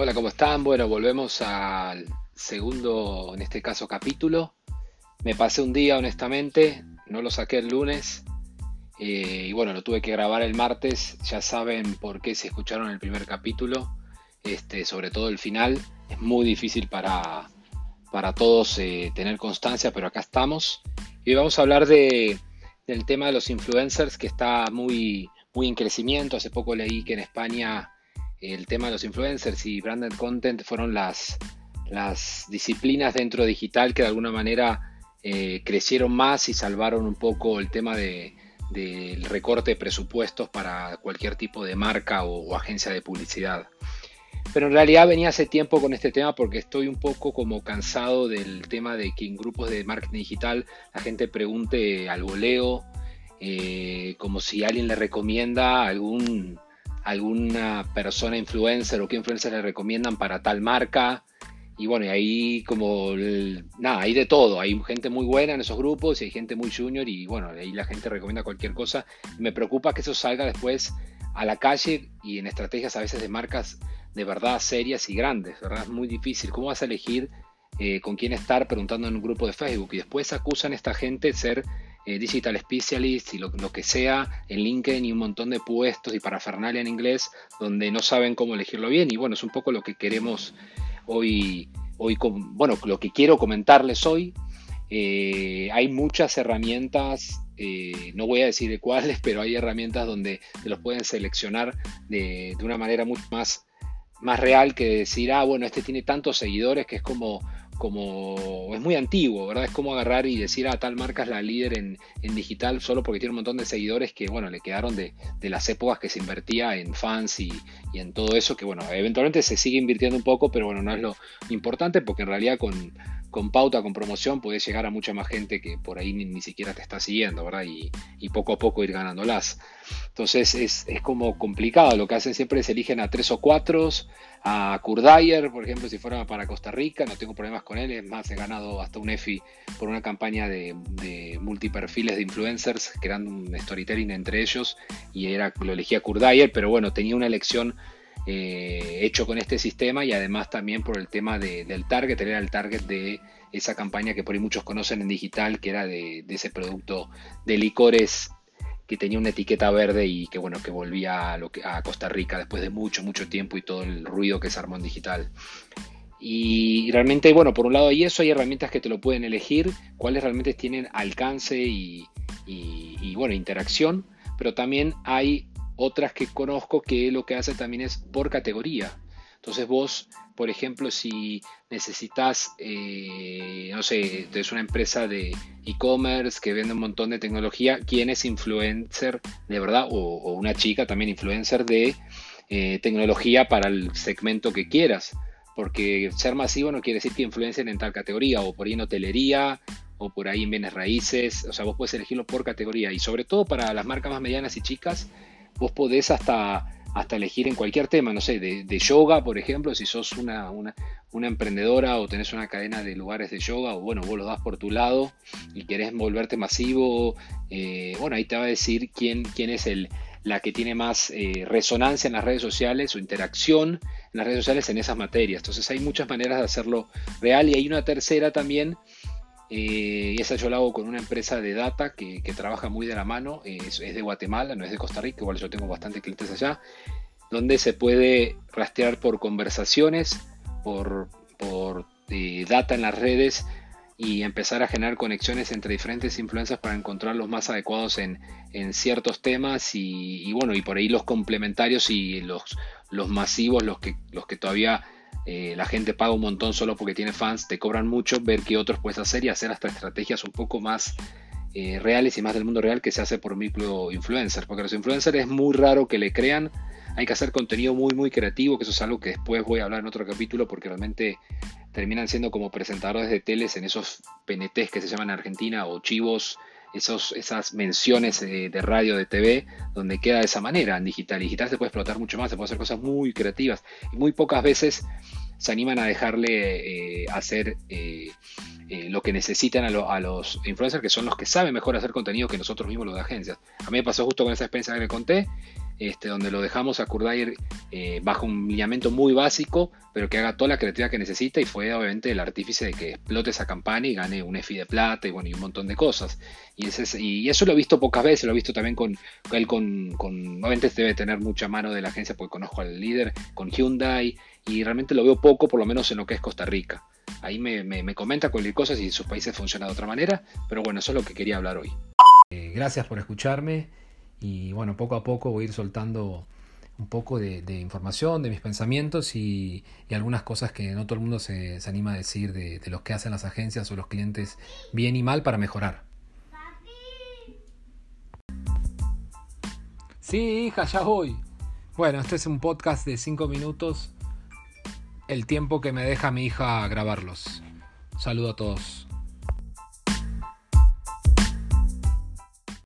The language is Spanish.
Hola, ¿cómo están? Bueno, volvemos al segundo, en este caso, capítulo. Me pasé un día, honestamente, no lo saqué el lunes. Eh, y bueno, lo tuve que grabar el martes. Ya saben por qué se escucharon el primer capítulo. Este, sobre todo el final. Es muy difícil para, para todos eh, tener constancia, pero acá estamos. Y hoy vamos a hablar de, del tema de los influencers que está muy, muy en crecimiento. Hace poco leí que en España el tema de los influencers y branded content fueron las, las disciplinas dentro digital que de alguna manera eh, crecieron más y salvaron un poco el tema de, del recorte de presupuestos para cualquier tipo de marca o, agencia de publicidad. Pero en realidad venía hace tiempo con este tema porque estoy un poco como cansado del tema de que en grupos de marketing digital la gente pregunte al voleo, eh, como si alguien le recomienda algún alguna persona influencer o qué influencer le recomiendan para tal marca. Y bueno, y ahí como, nada, hay de todo. Hay gente muy buena en esos grupos y hay gente muy junior y bueno, ahí la gente recomienda cualquier cosa. Me preocupa que eso salga después a la calle y en estrategias a veces de marcas de verdad serias y grandes, ¿verdad? Es muy difícil. ¿Cómo vas a elegir eh, con quién estar preguntando en un grupo de Facebook? Y después acusan a esta gente de ser eh, digital Specialist y lo, que sea en LinkedIn y un montón de puestos y parafernalia en inglés donde no saben cómo elegirlo bien. Y bueno, es un poco lo que queremos hoy, hoy bueno, lo que quiero comentarles hoy. Eh, hay muchas herramientas, eh, no voy a decir de cuáles, pero hay herramientas donde los pueden seleccionar de, de una manera mucho más, más real que decir, ah, bueno, este tiene tantos seguidores que es como como es muy antiguo, ¿verdad? Es como agarrar y decir, a ah, tal marca es la líder en, digital solo porque tiene un montón de seguidores que, bueno, le quedaron de, las épocas que se invertía en fans y, en todo eso, que, bueno, eventualmente se sigue invirtiendo un poco, pero bueno, no es lo importante porque en realidad con, con pauta, con promoción, puedes llegar a mucha más gente que por ahí ni, siquiera te está siguiendo, ¿verdad? Y, poco a poco ir ganándolas. Entonces es, como complicado. Lo que hacen siempre es eligen a tres o cuatro, a Kurdayer, por ejemplo, si fuera para Costa Rica, no tengo problemas con él. Es más, he ganado hasta un EFI por una campaña de, de multiperfiles de influencers, creando un storytelling entre ellos, y era, lo elegía Kurdayer, pero bueno, tenía una elección eh, hecho con este sistema y además también por el tema del target, era el target de esa campaña que por ahí muchos conocen en digital, que era de, ese producto de licores que tenía una etiqueta verde y que bueno, que volvía a, lo que, a Costa Rica después de mucho, mucho tiempo y todo el ruido que se armó en digital. Y realmente, bueno, por un lado hay eso, hay herramientas que te lo pueden elegir, cuáles realmente tienen alcance y, y bueno, interacción, pero también hay otras que conozco que lo que hace también es por categoría. Entonces vos, por ejemplo, si necesitas, eh, no sé, es una empresa de e-commerce que vende un montón de tecnología, ¿quién es influencer de verdad? O, una chica también influencer de eh, tecnología para el segmento que quieras. Porque ser masivo no quiere decir que influencien en tal categoría, o por ahí en hotelería, o por ahí en bienes raíces. O sea, vos puedes elegirlo por categoría. Y sobre todo para las marcas más medianas y chicas, vos podés hasta, hasta elegir en cualquier tema, no sé, de, yoga, por ejemplo, si sos una, emprendedora o tenés una cadena de lugares de yoga, o bueno, vos lo das por tu lado y querés volverte masivo, eh, bueno, ahí te va a decir quién, quién es el, la que tiene más eh, resonancia en las redes sociales o interacción en las redes sociales en esas materias. Entonces hay muchas maneras de hacerlo real y hay una tercera también eh, y esa yo la hago con una empresa de data que, trabaja muy de la mano, es, de Guatemala, no es de Costa Rica, igual yo tengo bastantes clientes allá, donde se puede rastrear por conversaciones, por, eh, data en las redes y empezar a generar conexiones entre diferentes influencias para encontrar los más adecuados en, ciertos temas y, bueno, y por ahí los complementarios y los, los masivos, los que, los que todavía eh, la gente paga un montón solo porque tiene fans, te cobran mucho, ver qué otros puedes hacer y hacer hasta estrategias un poco más eh, reales y más del mundo real que se hace por micro influencers, porque los influencers es muy raro que le crean, hay que hacer contenido muy muy creativo, que eso es algo que después voy a hablar en otro capítulo porque realmente terminan siendo como presentadores de teles en esos PNTs que se llaman en Argentina o chivos esos, esas menciones de, radio, de TV, donde queda de esa manera en digital. digital se puede explotar mucho más, se puede hacer cosas muy creativas. Y muy pocas veces se animan a dejarle eh, hacer eh, eh, lo que necesitan a, los influencers, que son los que saben mejor hacer contenido que nosotros mismos los de agencias. A mí me pasó justo con esa experiencia que le conté. este, donde lo dejamos a Kurdair eh, bajo un lineamiento muy básico, pero que haga toda la creatividad que necesita y fue obviamente el artífice de que explote esa campaña y gane un EFI de plata y bueno, y un montón de cosas. Y, ese, y eso lo he visto pocas veces, lo he visto también con, él con, con, obviamente debe tener mucha mano de la agencia porque conozco al líder, con Hyundai, y realmente lo veo poco, por lo menos en lo que es Costa Rica. Ahí me, me, comenta cualquier cosa si en sus países funciona de otra manera, pero bueno, eso es lo que quería hablar hoy. Eh, gracias por escucharme y bueno, poco a poco voy a ir soltando un poco de, información, de mis pensamientos y, algunas cosas que no todo el mundo se, anima a decir de, de, los que hacen las agencias o los clientes bien y mal para mejorar. Sí, hija, ya voy. Bueno, este es un podcast de 5 minutos, el tiempo que me deja mi hija grabarlos. Saludo a todos.